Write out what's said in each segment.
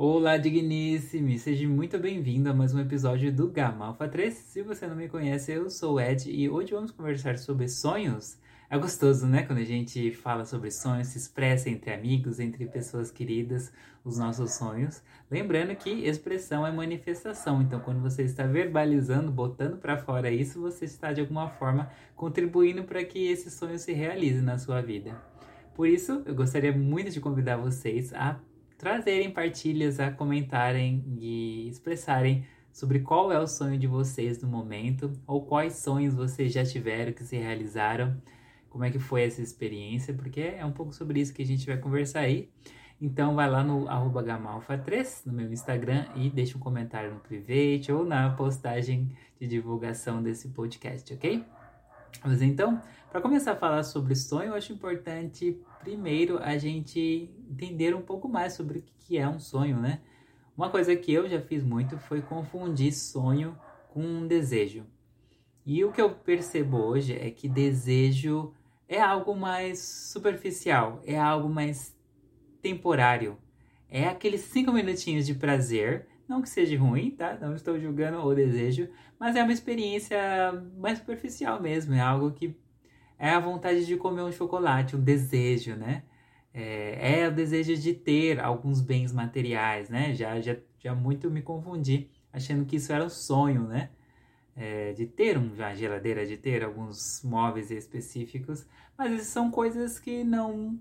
Olá, digníssimo! Seja muito bem-vindo a mais um episódio do Gama Alpha 3. Se você não me conhece, eu sou o Ed e hoje vamos conversar sobre sonhos. É gostoso, né? Quando a gente fala sobre sonhos, se expressa entre amigos, entre pessoas queridas, os nossos sonhos. Lembrando que expressão é manifestação, então quando você está verbalizando, botando para fora isso, você está de alguma forma contribuindo para que esse sonho se realize na sua vida. Por isso, eu gostaria muito de convidar vocês a trazerem partilhas, a comentarem e expressarem sobre qual é o sonho de vocês no momento ou quais sonhos vocês já tiveram que se realizaram, como é que foi essa experiência, porque é um pouco sobre isso que a gente vai conversar aí. Então vai lá no gamalfa3 no meu Instagram e deixa um comentário no private ou na postagem de divulgação desse podcast, ok? Mas então, para começar a falar sobre sonho, eu acho importante primeiro a gente entender um pouco mais sobre o que é um sonho, né? Uma coisa que eu já fiz muito foi confundir sonho com um desejo. E o que eu percebo hoje é que desejo é algo mais superficial, é algo mais temporário. É aqueles cinco minutinhos de prazer, não que seja ruim, tá? Não estou julgando o desejo, mas é uma experiência mais superficial mesmo, é algo que é a vontade de comer um chocolate, um desejo, né? É, é o desejo de ter alguns bens materiais, né? Já, já, já muito me confundi, achando que isso era um sonho, né? É, de ter uma geladeira, de ter alguns móveis específicos, mas são coisas que não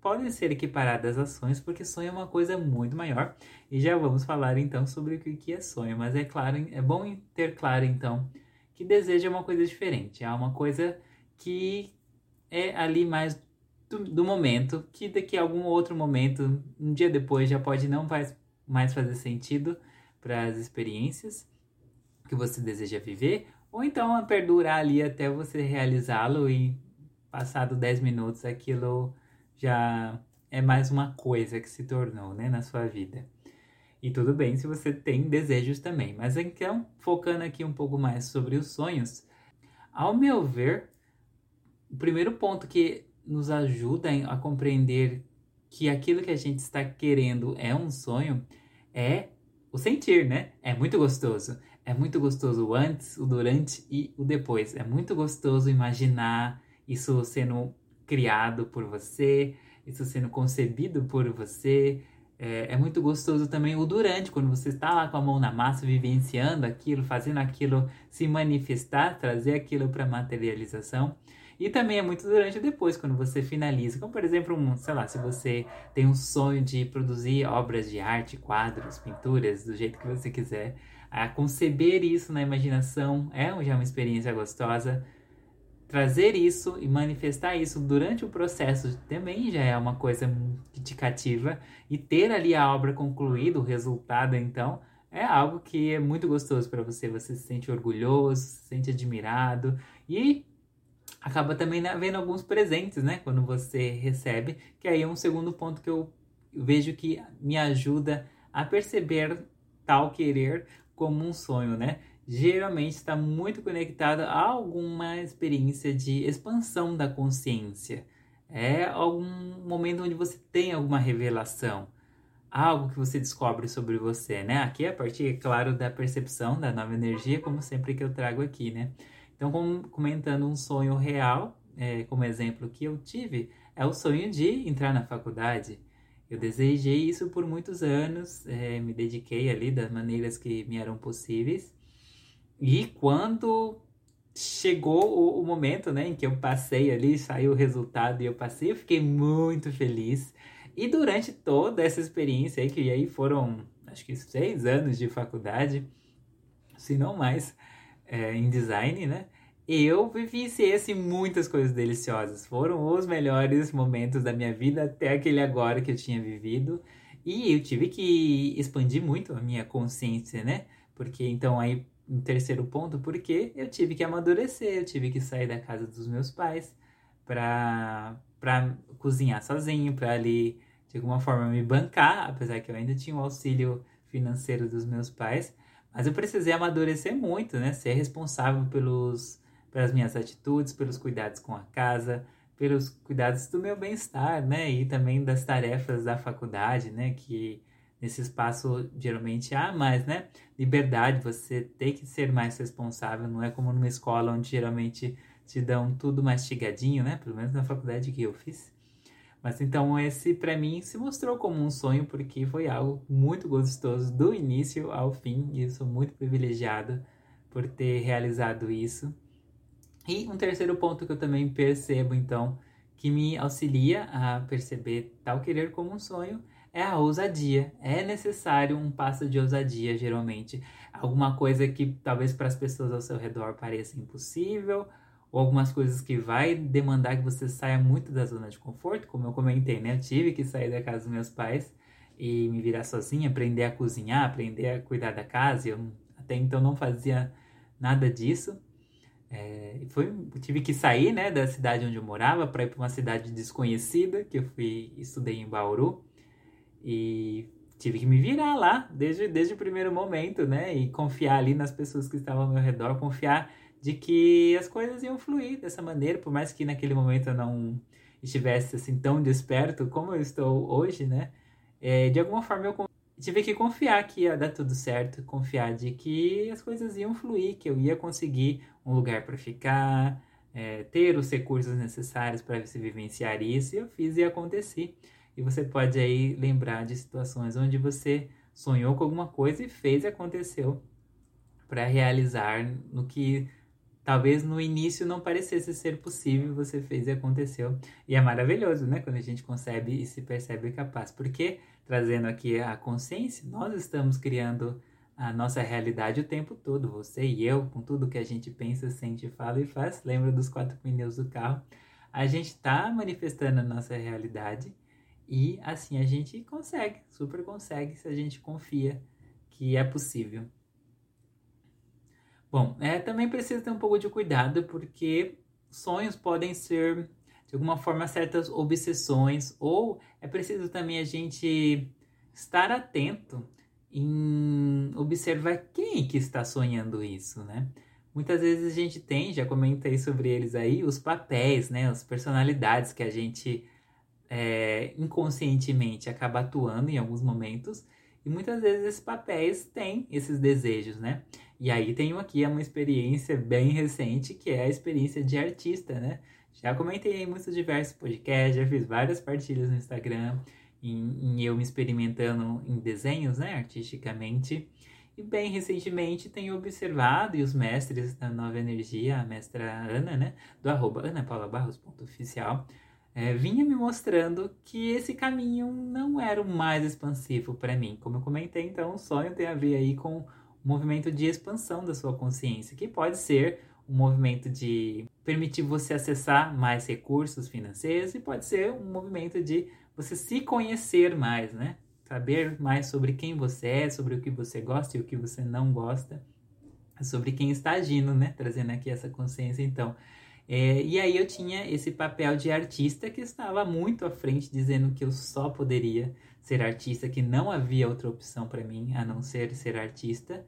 podem ser equiparadas a sonhos, porque sonho é uma coisa muito maior. E já vamos falar então sobre o que é sonho, mas é claro, é bom ter claro então que desejo é uma coisa diferente, é uma coisa que é ali mais do, do, momento, que daqui a algum outro momento, um dia depois, já pode não faz, mais fazer sentido para as experiências que você deseja viver, ou então perdurar ali até você realizá-lo e passado 10 minutos aquilo já é mais uma coisa que se tornou né, na sua vida. E tudo bem se você tem desejos também. Mas então, focando aqui um pouco mais sobre os sonhos, ao meu ver, o primeiro ponto que nos ajuda a compreender que aquilo que a gente está querendo é um sonho é o sentir, né? É muito gostoso. É muito gostoso o antes, o durante e o depois. É muito gostoso imaginar isso sendo criado por você, isso sendo concebido por você. É, é, muito gostoso também o durante, quando você está lá com a mão na massa, vivenciando aquilo, fazendo aquilo se manifestar, trazer aquilo para materialização. E também é muito durante e depois, quando você finaliza. Como, por exemplo, um, sei lá, se você tem um sonho de produzir obras de arte, quadros, pinturas, do jeito que você quiser, a conceber isso na imaginação é já uma experiência gostosa. Trazer isso e manifestar isso durante o processo também já é uma coisa que te cativa. E ter ali a obra concluída, o resultado, então, é algo que é muito gostoso para você. Você se sente orgulhoso, se sente admirado e acaba também vendo alguns presentes, né? Quando você recebe, que aí é um segundo ponto que eu vejo que me ajuda a perceber tal querer como um sonho, né? Geralmente está muito conectado a alguma experiência de expansão da consciência. É algum momento onde você tem alguma revelação, algo que você descobre sobre você, né? Aqui é a partir, é claro, da percepção da nova energia, como sempre que eu trago aqui, né? Então, comentando um sonho real, é, como exemplo que eu tive, é o sonho de entrar na faculdade. Eu desejei isso por muitos anos, é, me dediquei ali das maneiras que me eram possíveis. E quando chegou o, o, momento né, em que eu passei ali, saiu o resultado e eu passei, eu fiquei muito feliz. E durante toda essa experiência aí, que aí foram acho que seis anos de faculdade, se não mais, é, em design, né? Eu vivenciei assim, muitas coisas deliciosas. Foram os melhores momentos da minha vida até aquele agora que eu tinha vivido. E eu tive que expandir muito a minha consciência, né? Porque então aí, um terceiro ponto, porque eu tive que amadurecer, eu tive que sair da casa dos meus pais para para cozinhar sozinho, para ali de alguma forma me bancar, apesar que eu ainda tinha o auxílio financeiro dos meus pais, mas eu precisei amadurecer muito, né? Ser responsável pelos, pelas minhas atitudes, pelos cuidados com a casa, pelos cuidados do meu bem-estar, né? E também das tarefas da faculdade, né? Que nesse espaço geralmente há mais, né? Liberdade, você tem que ser mais responsável, não é como numa escola onde geralmente te dão tudo mastigadinho, né? Pelo menos na faculdade que eu fiz. Mas então esse para mim se mostrou como um sonho porque foi algo muito gostoso do início ao fim e eu sou muito privilegiado por ter realizado isso. E um terceiro ponto que eu também percebo então que me auxilia a perceber tal querer como um sonho é a ousadia. É necessário um passo de ousadia, geralmente. Alguma coisa que talvez para as pessoas ao seu redor pareça impossível, ou algumas coisas que vai demandar que você saia muito da zona de conforto, como eu comentei, né? Eu tive que sair da casa dos meus pais e me virar sozinha, aprender a cozinhar, aprender a cuidar da casa. Eu até então não fazia nada disso. É, foi, tive que sair né, da cidade onde eu morava para ir para uma cidade desconhecida, que eu fui estudei em Bauru. E tive que me virar lá desde, desde o primeiro momento, né? E confiar ali nas pessoas que estavam ao meu redor, confiar de que as coisas iam fluir dessa maneira, por mais que naquele momento eu não estivesse assim tão desperto como eu estou hoje, né? É, de alguma forma eu tive que confiar que ia dar tudo certo, confiar de que as coisas iam fluir, que eu ia conseguir um lugar para ficar, é, ter os recursos necessários para se vivenciar isso, e eu fiz e aconteci. E você pode aí lembrar de situações onde você sonhou com alguma coisa e fez e aconteceu para realizar no que talvez no início não parecesse ser possível, você fez e aconteceu. E é maravilhoso, né? Quando a gente concebe e se percebe capaz. Porque, trazendo aqui a consciência, nós estamos criando a nossa realidade o tempo todo, você e eu, com tudo que a gente pensa, sente, fala e faz. Lembra dos quatro pneus do carro? A gente está manifestando a nossa realidade e assim a gente consegue, super consegue, se a gente confia que é possível. Bom, é, também precisa ter um pouco de cuidado porque sonhos podem ser de alguma forma certas obsessões ou é preciso também a gente estar atento em observar quem que está sonhando isso, né? Muitas vezes a gente tem, já comentei sobre eles aí, os papéis, né? As personalidades que a gente é, inconscientemente acaba atuando em alguns momentos e muitas vezes esses papéis têm esses desejos, né? E aí tenho aqui uma experiência bem recente que é a experiência de artista, né? Já comentei em muitos diversos podcasts, já fiz várias partilhas no Instagram em, em eu me experimentando em desenhos, né, artisticamente. E bem recentemente tenho observado, e os mestres da Nova Energia, a mestra Ana, né, do arroba anapaulabarros.oficial, é, vinha me mostrando que esse caminho não era o mais expansivo para mim. Como eu comentei, então, o sonho tem a ver aí com um movimento de expansão da sua consciência, que pode ser um movimento de permitir você acessar mais recursos financeiros e pode ser um movimento de você se conhecer mais, né? Saber mais sobre quem você é, sobre o que você gosta e o que você não gosta, sobre quem está agindo, né? Trazendo aqui essa consciência, então. É, e aí eu tinha esse papel de artista que estava muito à frente, dizendo que eu só poderia ser artista, que não havia outra opção para mim a não ser ser artista.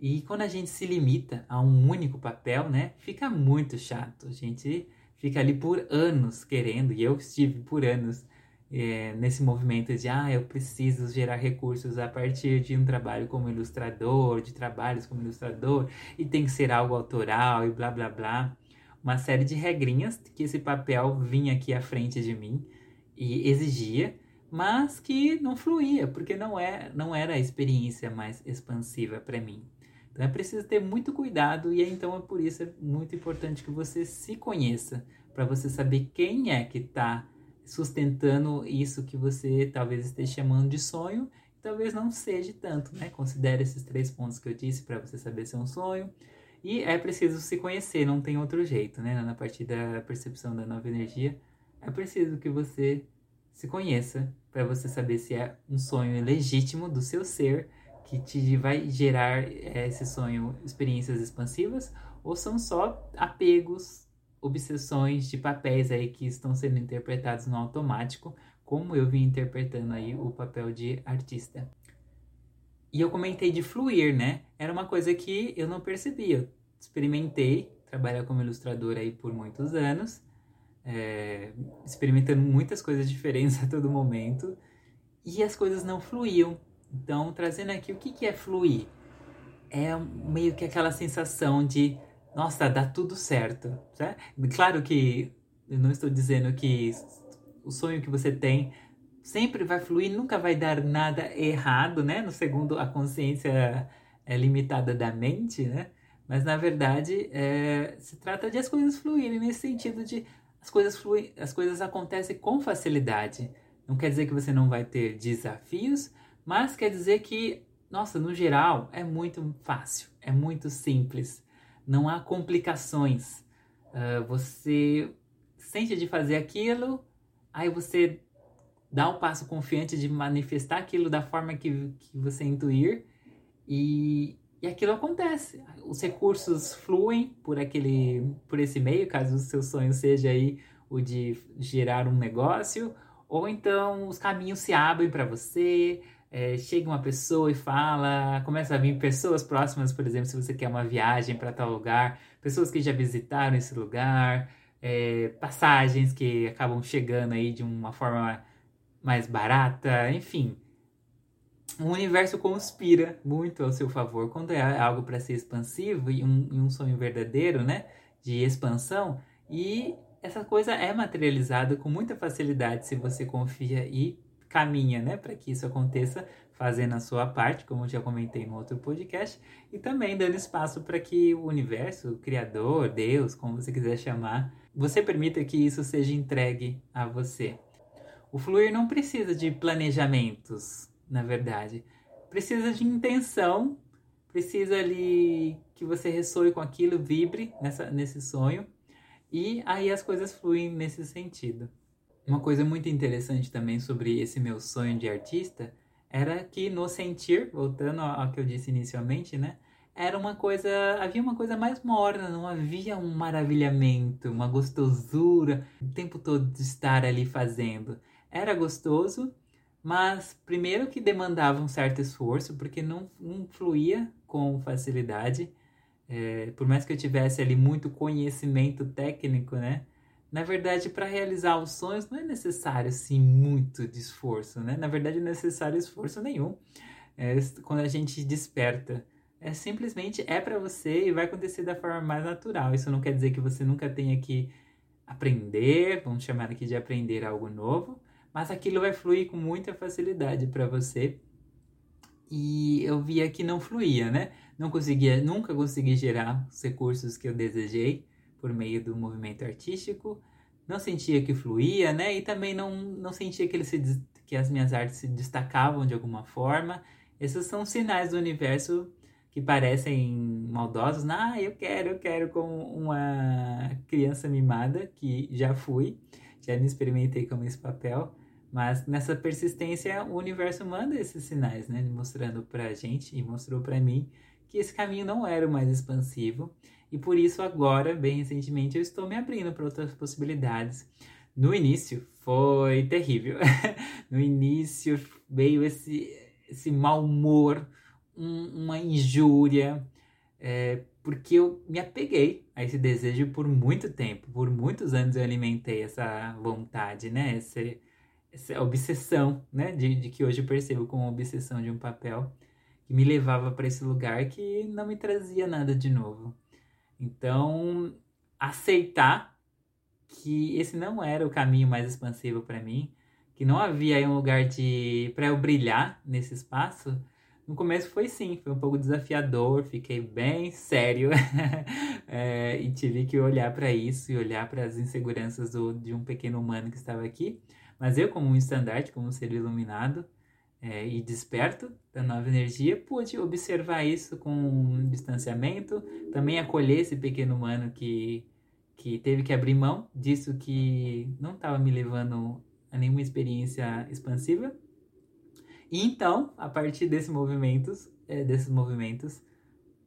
E quando a gente se limita a um único papel, né, fica muito chato. A gente fica ali por anos querendo, e eu estive por anos é, nesse movimento de ah, eu preciso gerar recursos a partir de um trabalho como ilustrador, de trabalhos como ilustrador, e tem que ser algo autoral e blá blá blá uma série de regrinhas que esse papel vinha aqui à frente de mim e exigia, mas que não fluía, porque não, é, não era a experiência mais expansiva para mim. Então é preciso ter muito cuidado e então é por isso é muito importante que você se conheça, para você saber quem é que está sustentando isso que você talvez esteja chamando de sonho e talvez não seja tanto, né? Considere esses três pontos que eu disse para você saber se é um sonho, e é preciso se conhecer, não tem outro jeito, né? Na partir da percepção da nova energia, é preciso que você se conheça para você saber se é um sonho legítimo do seu ser que te vai gerar é, esse sonho experiências expansivas ou são só apegos, obsessões de papéis aí que estão sendo interpretados no automático, como eu vim interpretando aí o papel de artista. E eu comentei de fluir, né? Era uma coisa que eu não percebia. Eu experimentei trabalhar como ilustrador aí por muitos anos, é, experimentando muitas coisas diferentes a todo momento, e as coisas não fluíam. Então, trazendo aqui o que, que é fluir? É meio que aquela sensação de, nossa, dá tudo certo. Certo? Claro que eu não estou dizendo que o sonho que você tem sempre vai fluir, nunca vai dar nada errado, né? No segundo a consciência é limitada da mente, né? Mas na verdade é, se trata de as coisas fluírem nesse sentido de as coisas fluem, as coisas acontecem com facilidade. Não quer dizer que você não vai ter desafios, mas quer dizer que, nossa, no geral é muito fácil, é muito simples, não há complicações. Uh, você sente de fazer aquilo, aí você dá um passo confiante de manifestar aquilo da forma que, que você intuir e, e aquilo acontece. Os recursos fluem por aquele, por esse meio, caso o seu sonho seja aí o de gerar um negócio, ou então os caminhos se abrem para você. É, chega uma pessoa e fala, começa a vir pessoas próximas, por exemplo, se você quer uma viagem para tal lugar, pessoas que já visitaram esse lugar, é, passagens que acabam chegando aí de uma forma mais barata, enfim. O universo conspira muito ao seu favor quando é algo para ser expansivo e um, e um sonho verdadeiro, né? De expansão. E essa coisa é materializada com muita facilidade se você confia e caminha, né, para que isso aconteça, fazendo a sua parte, como eu já comentei no outro podcast, e também dando espaço para que o universo, o criador, Deus, como você quiser chamar, você permita que isso seja entregue a você. O fluir não precisa de planejamentos, na verdade. Precisa de intenção, precisa ali que você ressoe com aquilo, vibre nessa, nesse sonho, e aí as coisas fluem nesse sentido. Uma coisa muito interessante também sobre esse meu sonho de artista era que no sentir, voltando ao que eu disse inicialmente, né? Era uma coisa, havia uma coisa mais morna, não havia um maravilhamento, uma gostosura o tempo todo de estar ali fazendo. Era gostoso, mas primeiro que demandava um certo esforço, porque não, não fluía com facilidade. É, por mais que eu tivesse ali muito conhecimento técnico, né? Na verdade, para realizar os sonhos não é necessário assim muito de esforço, né? Na verdade, não é necessário esforço nenhum. É, quando a gente desperta, é simplesmente é para você e vai acontecer da forma mais natural. Isso não quer dizer que você nunca tenha que aprender, vamos chamar aqui de aprender algo novo, mas aquilo vai fluir com muita facilidade para você. E eu via que não fluía, né? Não conseguia, nunca consegui gerar os recursos que eu desejei por meio do movimento artístico, não sentia que fluía, né? E também não, não sentia que, ele se, que as minhas artes se destacavam de alguma forma. Esses são sinais do universo que parecem maldosos. Ah, eu quero, eu quero, como uma criança mimada, que já fui, já me experimentei como esse papel. Mas nessa persistência, o universo manda esses sinais, né? Mostrando pra gente e mostrou pra mim que esse caminho não era o mais expansivo e por isso agora, bem recentemente, eu estou me abrindo para outras possibilidades. No início foi terrível. no início veio esse, esse mau humor, um, uma injúria, é, porque eu me apeguei a esse desejo por muito tempo, por muitos anos eu alimentei essa vontade, né? Essa, essa obsessão, né? De, de que hoje eu percebo como obsessão de um papel que me levava para esse lugar que não me trazia nada de novo. Então, aceitar que esse não era o caminho mais expansivo para mim, que não havia um lugar de para eu brilhar nesse espaço. No começo foi sim, foi um pouco desafiador, fiquei bem sério é, e tive que olhar para isso e olhar para as inseguranças do, de um pequeno humano que estava aqui. Mas eu, como um estandarte, como um ser iluminado, é, e desperto da nova energia, pude observar isso com um distanciamento, também acolher esse pequeno humano que, que teve que abrir mão disso que não estava me levando a nenhuma experiência expansiva. E então, a partir desses movimentos, é, desses movimentos,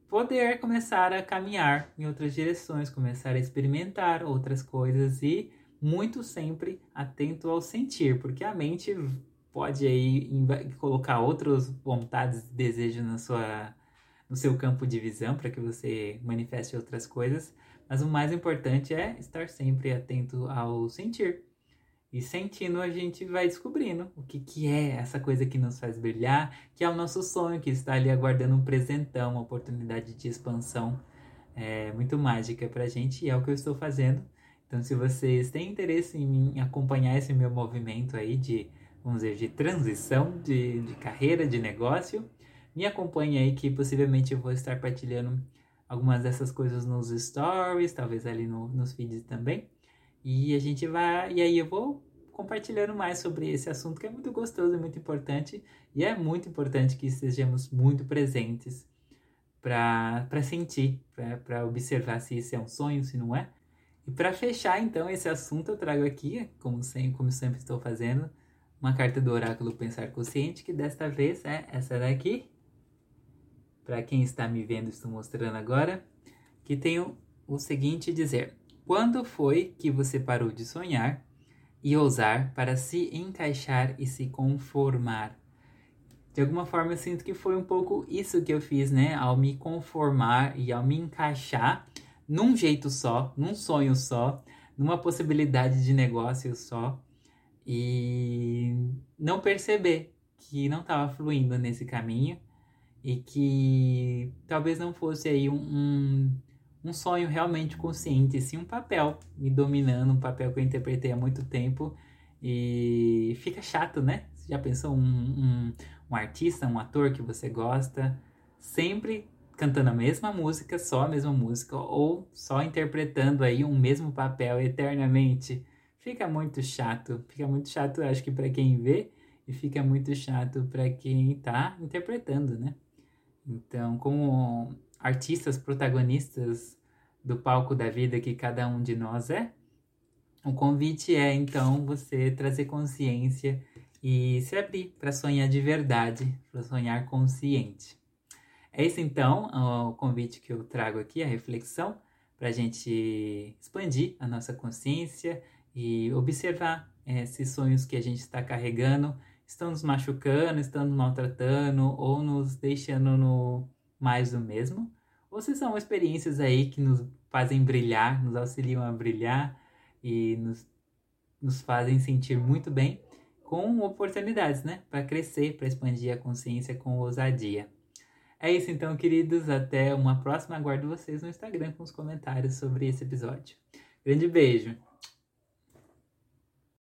poder começar a caminhar em outras direções, começar a experimentar outras coisas e muito sempre atento ao sentir, porque a mente pode aí colocar outras vontades e desejos na sua, no seu campo de visão para que você manifeste outras coisas, mas o mais importante é estar sempre atento ao sentir. E sentindo, a gente vai descobrindo o que, que é essa coisa que nos faz brilhar, que é o nosso sonho, que está ali aguardando um presentão, uma oportunidade de expansão é, muito mágica pra gente, e é o que eu estou fazendo. Então, se vocês têm interesse em acompanhar esse meu movimento aí de, vamos dizer, de transição de, de carreira, de negócio, me acompanhe aí que possivelmente eu vou estar partilhando algumas dessas coisas nos stories, talvez ali no, nos feeds também. E a gente vai. E aí eu vou compartilhando mais sobre esse assunto que é muito gostoso e muito importante. E é muito importante que estejamos muito presentes para sentir, para observar se isso é um sonho, se não é. E para fechar então esse assunto, eu trago aqui, como sempre, como sempre estou fazendo, uma carta do oráculo Pensar Consciente, que desta vez é essa daqui. Para quem está me vendo, estou mostrando agora, que tem o, o seguinte dizer: quando foi que você parou de sonhar e ousar para se encaixar e se conformar? De alguma forma eu sinto que foi um pouco isso que eu fiz, né? Ao me conformar e ao me encaixar num jeito só, num sonho só, numa possibilidade de negócio só e não perceber que não estava fluindo nesse caminho e que talvez não fosse aí um, um um sonho realmente consciente, sim um papel me dominando, um papel que eu interpretei há muito tempo e fica chato, né? Você já pensou um, um, um artista, um ator que você gosta, sempre cantando a mesma música, só a mesma música, ou só interpretando aí um mesmo papel eternamente? Fica muito chato, fica muito chato, acho que para quem vê, e fica muito chato para quem está interpretando, né? Então, como artistas protagonistas do palco da vida que cada um de nós é, o convite é então você trazer consciência e se abrir para sonhar de verdade, para sonhar consciente. É isso então o convite que eu trago aqui, a reflexão, para a gente expandir a nossa consciência e observar é, esses sonhos que a gente está carregando, estão nos machucando, estão nos maltratando ou nos deixando no mais do mesmo, ou se são experiências aí que nos fazem brilhar, nos auxiliam a brilhar e nos, nos fazem sentir muito bem com oportunidades, né? Para crescer, para expandir a consciência com ousadia. É isso então, queridos. Até uma próxima. Aguardo vocês no Instagram com os comentários sobre esse episódio. Grande beijo!